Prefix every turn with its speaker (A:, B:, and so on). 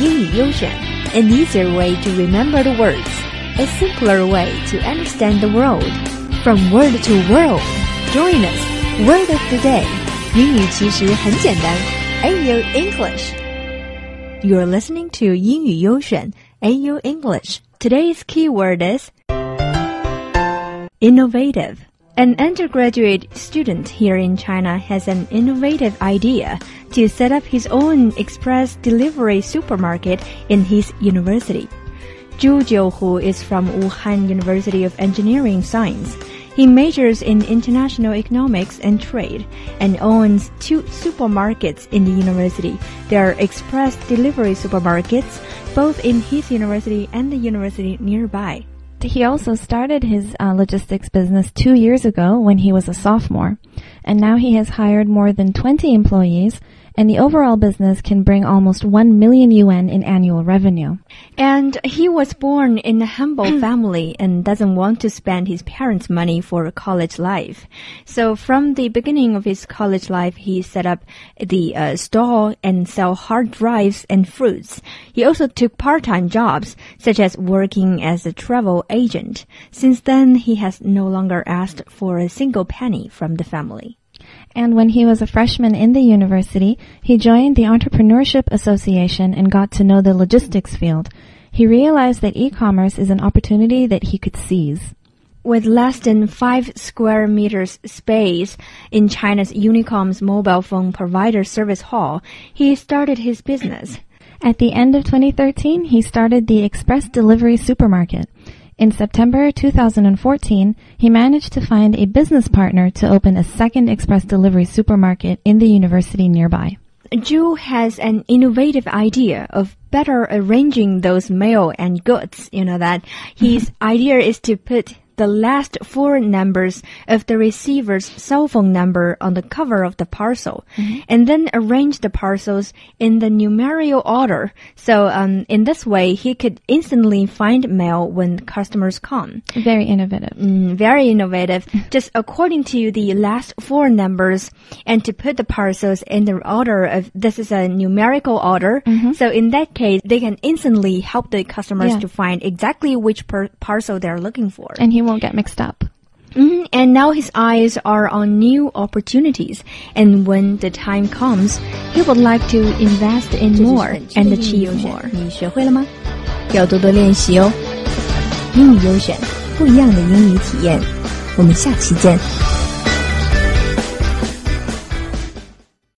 A: 英语优选，an easier way to remember the words, a simpler way to understand the world. From word to world, join us. Word of the day，英语其实很简单。AU English. You're listening to 英语优选 AU English. Today's keyword is innovative. An undergraduate student here in China has an innovative idea to set up his own express delivery supermarket in his university. Zhu Jiuhu is from Wuhan University of Engineering Science. He majors in international economics and trade and owns two supermarkets in the university. They are express delivery supermarkets, both in his university and the university nearby.
B: He also started his uh, logistics business two years ago when he was a sophomore, and now he has hired more than 20 employees and the overall business can bring almost 1 million yuan in annual revenue.
A: And he was born in a humble family and doesn't want to spend his parents' money for a college life. So from the beginning of his college life, he set up the uh, stall and sell hard drives and fruits. He also took part-time jobs, such as working as a travel agent. Since then, he has no longer asked for a single penny from the family.
B: And when he was a freshman in the university, he joined the Entrepreneurship Association and got to know the logistics field. He realized that e-commerce is an opportunity that he could seize.
A: With less than five square meters space in China's Unicom's mobile phone provider service hall, he started his business.
B: At the end of 2013, he started the Express Delivery Supermarket. In September 2014, he managed to find a business partner to open a second express delivery supermarket in the university nearby.
A: Zhu has an innovative idea of better arranging those mail and goods. You know that his idea is to put the last four numbers of the receiver's cell phone number on the cover of the parcel, mm-hmm. and then arrange the parcels in the numerical order. So um, in this way, he could instantly find mail when customers come.
B: Very innovative.
A: Mm, very innovative. Just according to the last four numbers, and to put the parcels in the order of this is a numerical order. Mm-hmm. So in that case, they can instantly help the customers yeah. to find exactly which per- parcel they're looking for.
B: And he won't get mixed up.
A: Mm-hmm. And now his eyes are on new opportunities. And when the time comes, he would like to invest in more and achieve more. 你学会了吗？要多多练习哦。英语优选，不一样的英语体验。我们下期见。